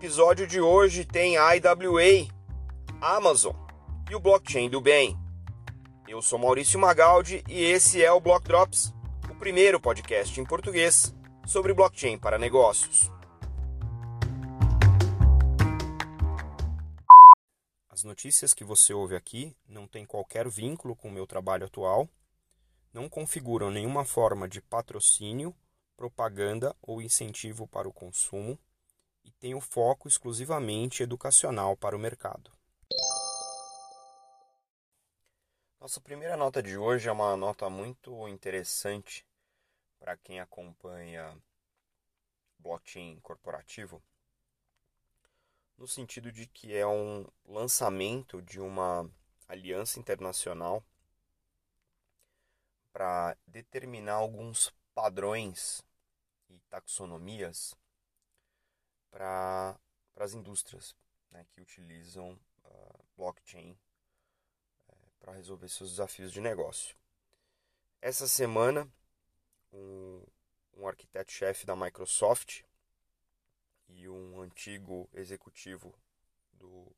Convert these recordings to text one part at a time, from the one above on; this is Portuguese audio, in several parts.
episódio de hoje tem a IWA, Amazon e o blockchain do bem. Eu sou Maurício Magaldi e esse é o Block Drops, o primeiro podcast em português sobre blockchain para negócios. As notícias que você ouve aqui não têm qualquer vínculo com o meu trabalho atual, não configuram nenhuma forma de patrocínio, propaganda ou incentivo para o consumo e tem o foco exclusivamente educacional para o mercado. Nossa primeira nota de hoje é uma nota muito interessante para quem acompanha blockchain corporativo, no sentido de que é um lançamento de uma aliança internacional para determinar alguns padrões e taxonomias para as indústrias né, que utilizam uh, blockchain uh, para resolver seus desafios de negócio. Essa semana, um, um arquiteto-chefe da Microsoft e um antigo executivo do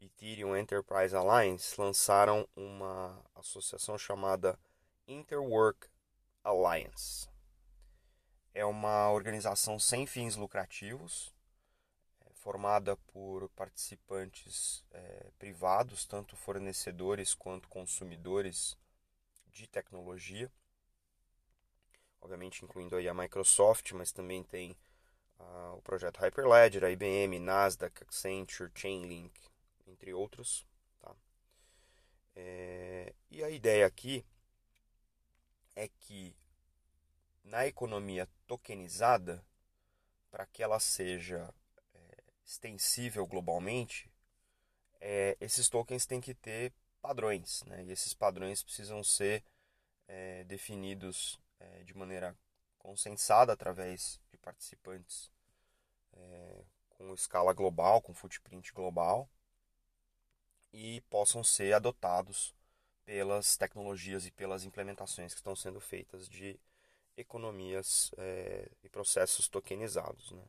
Ethereum Enterprise Alliance lançaram uma associação chamada Interwork Alliance é uma organização sem fins lucrativos, é, formada por participantes é, privados, tanto fornecedores quanto consumidores de tecnologia, obviamente incluindo aí a Microsoft, mas também tem uh, o projeto Hyperledger, a IBM, Nasdaq, Accenture, Chainlink, entre outros. Tá? É, e a ideia aqui é que na economia tokenizada, para que ela seja extensível globalmente, é, esses tokens têm que ter padrões, né? e esses padrões precisam ser é, definidos é, de maneira consensada através de participantes é, com escala global, com footprint global, e possam ser adotados pelas tecnologias e pelas implementações que estão sendo feitas de economias é, e processos tokenizados. Né?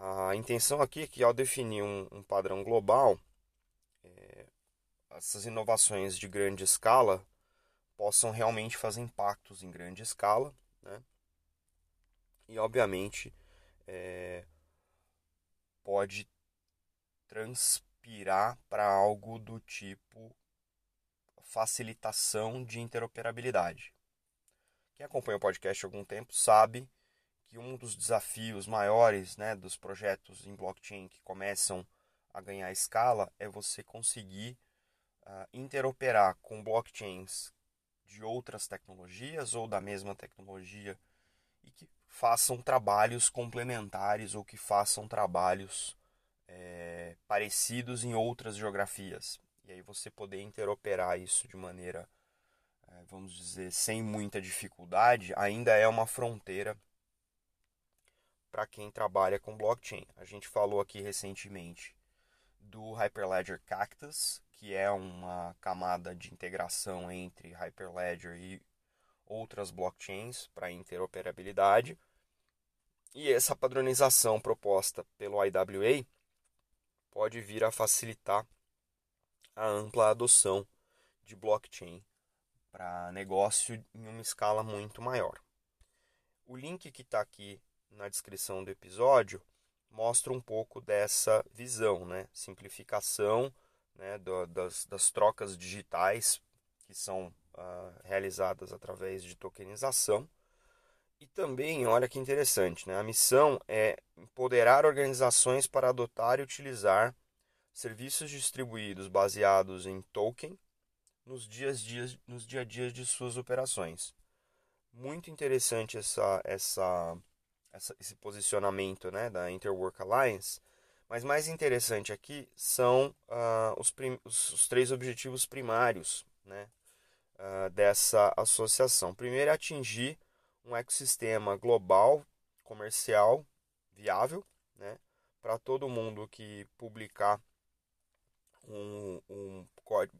A intenção aqui é que, ao definir um, um padrão global, é, essas inovações de grande escala possam realmente fazer impactos em grande escala, né? e obviamente é, pode transpirar para algo do tipo facilitação de interoperabilidade. Quem acompanha o podcast há algum tempo sabe que um dos desafios maiores né, dos projetos em blockchain que começam a ganhar escala é você conseguir uh, interoperar com blockchains de outras tecnologias ou da mesma tecnologia e que façam trabalhos complementares ou que façam trabalhos é, parecidos em outras geografias. E aí você poder interoperar isso de maneira é, vamos dizer, sem muita dificuldade, ainda é uma fronteira para quem trabalha com blockchain. A gente falou aqui recentemente do Hyperledger Cactus, que é uma camada de integração entre Hyperledger e outras blockchains para interoperabilidade. E essa padronização proposta pelo IWA pode vir a facilitar a ampla adoção de blockchain para negócio em uma escala muito maior. O link que está aqui na descrição do episódio mostra um pouco dessa visão, né? simplificação né? Do, das, das trocas digitais que são uh, realizadas através de tokenização. E também, olha que interessante, né? a missão é empoderar organizações para adotar e utilizar serviços distribuídos baseados em token nos dias dias nos dia a dia de suas operações. Muito interessante essa, essa, essa esse posicionamento né, da Interwork Alliance, mas mais interessante aqui são uh, os, os, os, três objetivos primários né, uh, dessa associação. Primeiro é atingir um ecossistema global, comercial, viável, né, para todo mundo que publicar um, um código,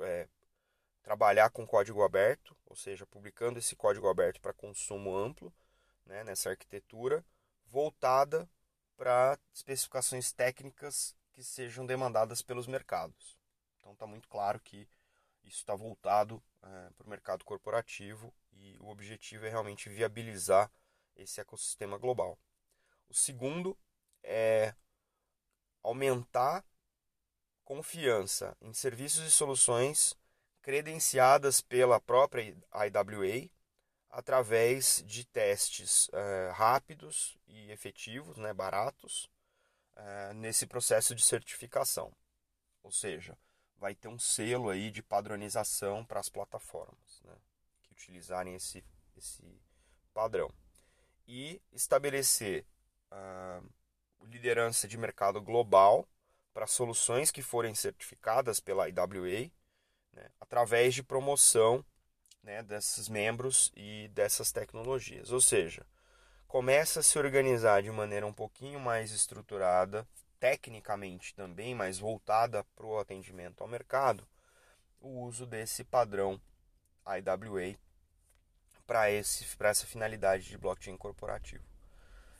é, trabalhar com código aberto, ou seja, publicando esse código aberto para consumo amplo né, nessa arquitetura, voltada para especificações técnicas que sejam demandadas pelos mercados. Então está muito claro que isso está voltado é, para o mercado corporativo e o objetivo é realmente viabilizar esse ecossistema global. O segundo é aumentar confiança em serviços e soluções credenciadas pela própria IWA através de testes uh, rápidos e efetivos, né, baratos, uh, nesse processo de certificação. Ou seja, vai ter um selo aí de padronização para as plataformas né, que utilizarem esse, esse padrão. E estabelecer uh, liderança de mercado global para soluções que forem certificadas pela IWA, né, através de promoção né, desses membros e dessas tecnologias. Ou seja, começa a se organizar de maneira um pouquinho mais estruturada, tecnicamente também, mais voltada para o atendimento ao mercado, o uso desse padrão IWA para essa finalidade de blockchain corporativo.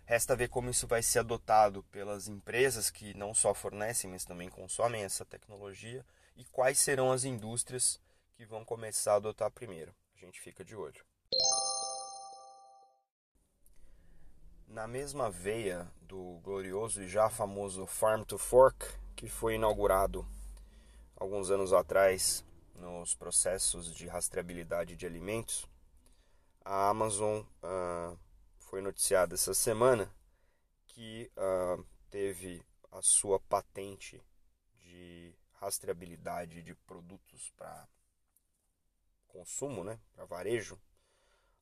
Resta ver como isso vai ser adotado pelas empresas que não só fornecem, mas também consomem essa tecnologia e quais serão as indústrias que vão começar a adotar primeiro. A gente fica de olho. Na mesma veia do glorioso e já famoso Farm to Fork, que foi inaugurado alguns anos atrás nos processos de rastreabilidade de alimentos, a Amazon uh, foi noticiada essa semana que uh, teve a sua patente de rastreabilidade de produtos para consumo, né, para varejo,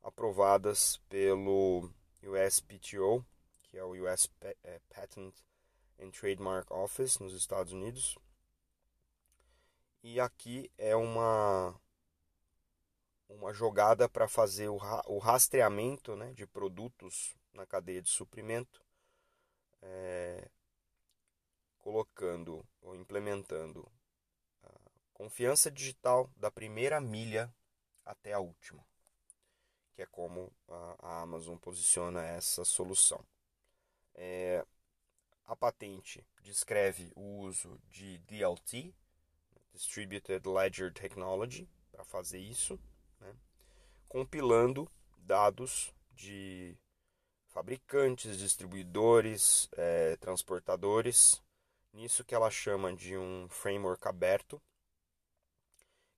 aprovadas pelo USPTO, que é o US eh, Patent and Trademark Office nos Estados Unidos. E aqui é uma uma jogada para fazer o, o rastreamento né, de produtos na cadeia de suprimento, é, colocando ou implementando a confiança digital da primeira milha até a última, que é como a, Amazon posiciona essa solução. É, a patente descreve o uso de DLT, Distributed Ledger Technology, para fazer isso compilando dados de fabricantes, distribuidores, é, transportadores, nisso que ela chama de um framework aberto,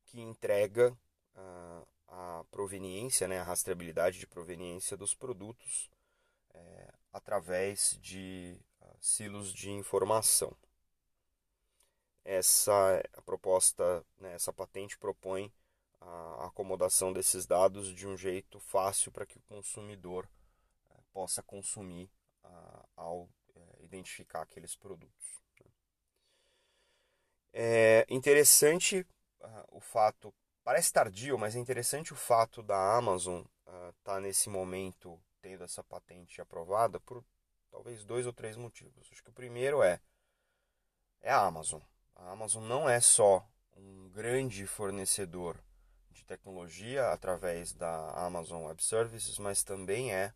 que entrega a, a proveniência, né, a rastreabilidade de proveniência dos produtos é, através de uh, silos de informação. Essa a proposta, né, essa patente propõe a acomodação desses dados de um jeito fácil para que o consumidor é, possa consumir ao é, identificar aqueles produtos. Né. É interessante o fato, parece tardio, mas é interessante o fato da Amazon estar tá nesse momento tendo essa patente aprovada por talvez dois ou três motivos. Acho que o primeiro é é a Amazon. A Amazon não é só um grande fornecedor de tecnologia através da Amazon Web Services, mas também é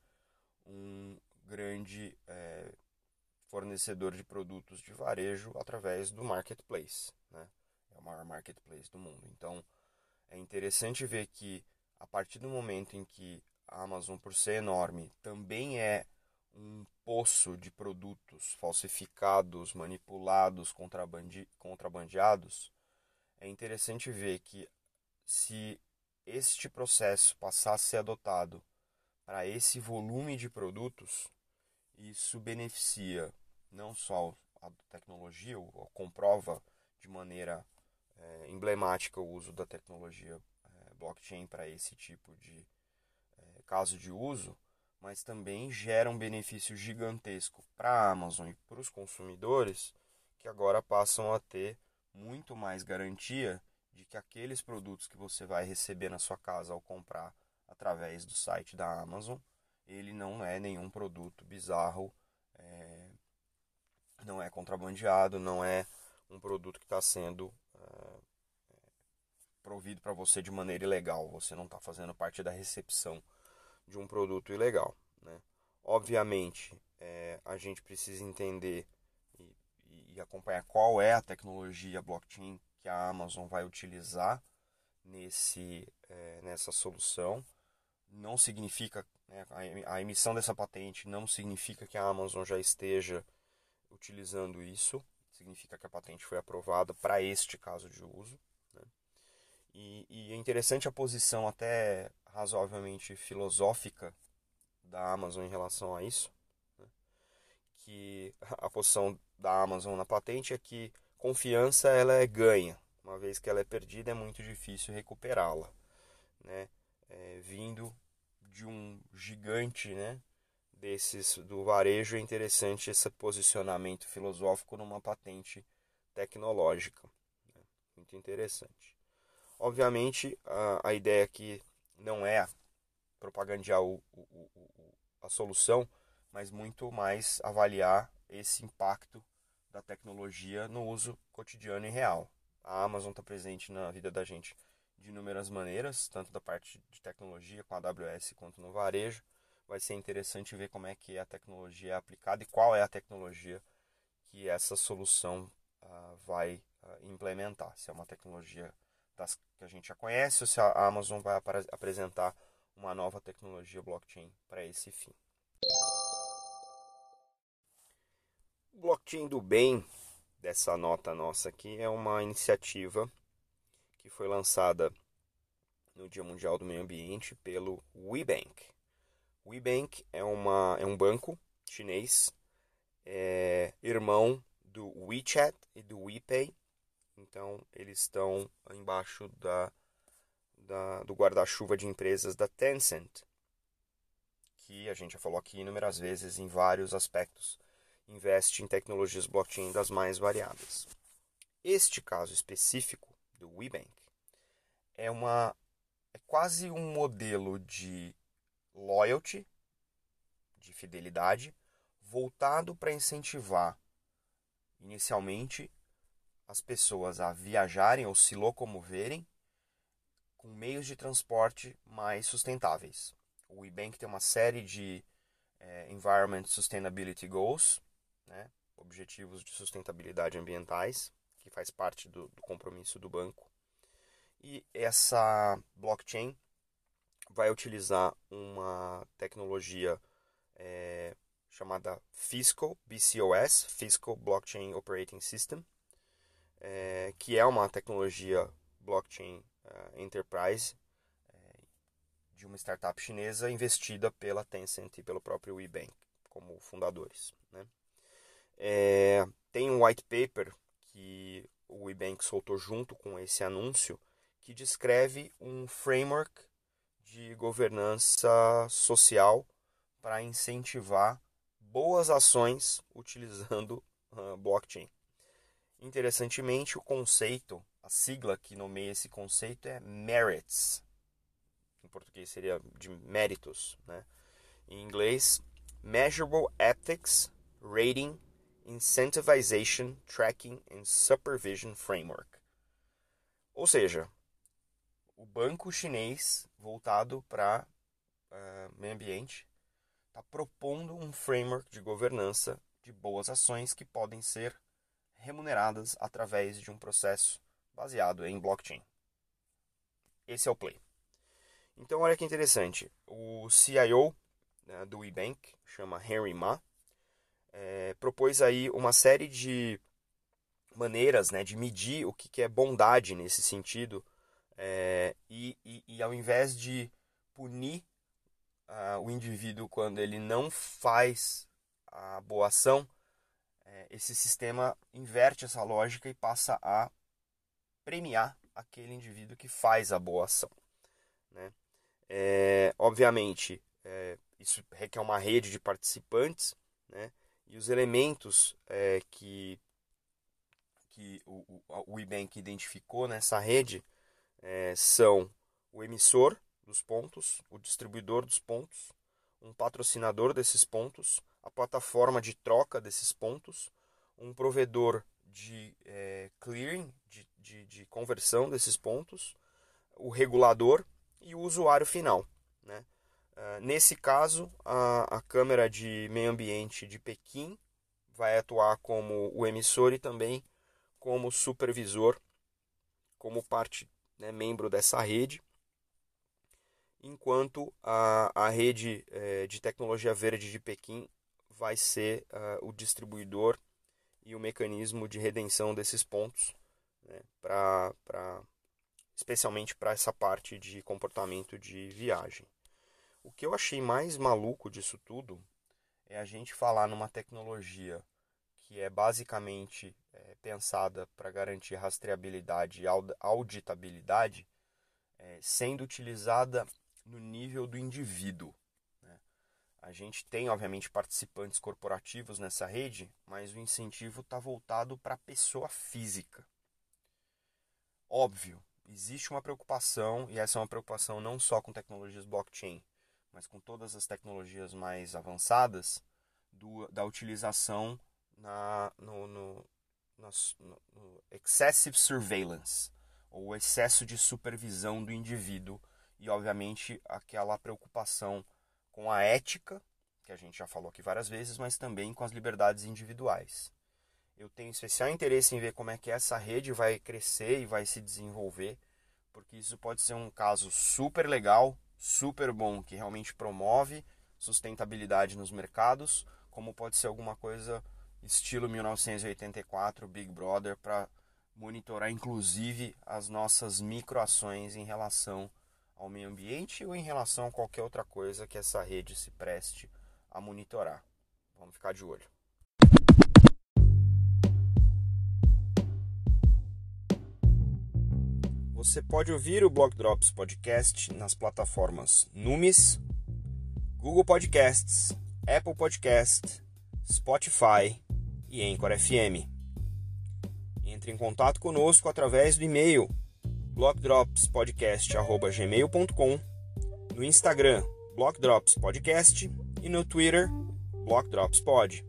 um grande é, fornecedor de produtos de varejo através do marketplace. Né? É o maior marketplace do mundo. Então é interessante ver que a partir do momento em que a Amazon, por ser enorme, também é um poço de produtos falsificados, manipulados, contrabandi contrabandeados, é interessante ver que se este processo passar a ser adotado para esse volume de produtos, isso beneficia não só a tecnologia, ou comprova de maneira é, emblemática o uso da tecnologia é, blockchain para esse tipo de é, caso de uso, mas também gera um benefício gigantesco para a Amazon e para os consumidores que agora passam a ter muito mais garantia de que aqueles produtos que você vai receber na sua casa ao comprar através do site da Amazon, ele não é nenhum produto bizarro, é, não é contrabandeado, não é um produto que está sendo provido para você de maneira ilegal. Você não está fazendo parte da recepção de um produto ilegal. Né? Obviamente, é, a gente precisa entender e, e, acompanhar qual é a tecnologia blockchain que a Amazon vai utilizar nesse, é, nessa solução. Não significa, né, a emissão dessa patente não significa que a Amazon já esteja utilizando isso, significa que a patente foi aprovada para este caso de uso. E, e é interessante a posição até razoavelmente filosófica da Amazon em relação a isso, né? que a posição da Amazon na patente é que confiança ela é ganha, uma vez que ela é perdida é muito difícil recuperá-la, né? É, vindo de um gigante, né? Desses do varejo é interessante esse posicionamento filosófico numa patente tecnológica, né? muito interessante. Obviamente a, a ideia aqui não é propagandear o, o, o, a solução, mas muito mais avaliar esse impacto da tecnologia no uso cotidiano e real. A Amazon está presente na vida da gente de inúmeras maneiras, tanto da parte de tecnologia com a AWS quanto no varejo. Vai ser interessante ver como é que a tecnologia é aplicada e qual é a tecnologia que essa solução uh, vai uh, implementar. Se é uma tecnologia das que a gente já conhece ou se a Amazon vai ap apresentar uma nova tecnologia blockchain para esse fim. Blockchain do bem dessa nota nossa aqui é uma iniciativa que foi lançada no Dia Mundial do Meio Ambiente pelo WeBank. WeBank é, uma, é um banco chinês, é, irmão do WeChat e do WePay, então, eles estão embaixo da, da do guarda-chuva de empresas da Tencent, que a gente já falou aqui inúmeras vezes em vários aspectos, investe em tecnologias blockchain das mais variadas. Este caso específico do WeBank é uma é quase um modelo de loyalty, de fidelidade, voltado para incentivar inicialmente as pessoas a viajarem ou se locomoverem com meios de transporte mais sustentáveis. O eBank tem uma série de é, Environment Sustainability Goals, né, objetivos de sustentabilidade ambientais, que faz parte do, do compromisso do banco. E essa blockchain vai utilizar uma tecnologia é, chamada Fiscal, BCOS, Fiscal Blockchain Operating System, é, que é uma tecnologia blockchain uh, enterprise é, de uma startup chinesa investida pela Tencent e pelo próprio WeBank como fundadores. Né? É, tem um white paper que o WeBank soltou junto com esse anúncio que descreve um framework de governança social para incentivar boas ações utilizando uh, blockchain. Interessantemente, o conceito, a sigla que nomeia esse conceito é merits. Em português seria de méritos, né? Em inglês, Measurable Ethics Rating Incentivization Tracking and Supervision Framework. Ou seja, o banco chinês voltado para uh, meio ambiente está propondo um framework de governança de boas ações que podem ser remuneradas através de um processo baseado em blockchain. Esse é o play. Então, olha que interessante. O CIO né, do eBank, chama Henry Ma, é, propôs aí uma série de maneiras né, de medir o que, é bondade nesse sentido. É, e, e, e, ao invés de punir uh, o indivíduo quando ele não faz a boa ação, é, esse sistema inverte essa lógica e passa a premiar aquele indivíduo que faz a boa ação. Né? É, obviamente, é, isso requer uma rede de participantes, né? e os elementos é, que, que o, o, o IBank identificou nessa rede é, são o emissor dos pontos, o distribuidor dos pontos, um patrocinador desses pontos, a plataforma de troca desses pontos, um provedor de é, clearing, de, de, de, conversão desses pontos, o regulador e o usuário final. Né? Uh, nesse caso, a, a Câmara de Meio Ambiente de Pequim vai atuar como o emissor e também como supervisor, como parte, né, membro dessa rede, enquanto a, a rede eh, de tecnologia verde de Pequim vai ser uh, o distribuidor e o mecanismo de redenção desses pontos, né, pra, pra, especialmente para essa parte de comportamento de viagem. O que eu achei mais maluco disso tudo é a gente falar numa tecnologia que é basicamente é, pensada para garantir rastreabilidade e auditabilidade, é, sendo utilizada no nível do indivíduo. A gente tem, obviamente, participantes corporativos nessa rede, mas o incentivo está voltado para a pessoa física. Óbvio, existe uma preocupação, e essa é uma preocupação não só com tecnologias blockchain, mas com todas as tecnologias mais avançadas, do, da utilização na, no, no, no excessive surveillance, ou excesso de supervisão do indivíduo, e obviamente aquela preocupação com a ética, que a gente já falou aqui várias vezes, mas também com as liberdades individuais. Eu tenho especial interesse em ver como é que essa rede vai crescer e vai se desenvolver, porque isso pode ser um caso super legal, super bom, que realmente promove sustentabilidade nos mercados, como pode ser alguma coisa estilo 1984, Big Brother, para monitorar inclusive as nossas microações em relação ao meio ambiente ou em relação a qualquer outra coisa que essa rede se preste a monitorar. Vamos ficar de olho. Você pode ouvir o Block Drops Podcast nas plataformas Numis, Google Podcasts, Apple Podcast, Spotify e Anchor FM. Entre em contato conosco através do e-mail blockdropspodcast.gmail.com, no Instagram Blockdrops Podcast e no Twitter Blockdropspod.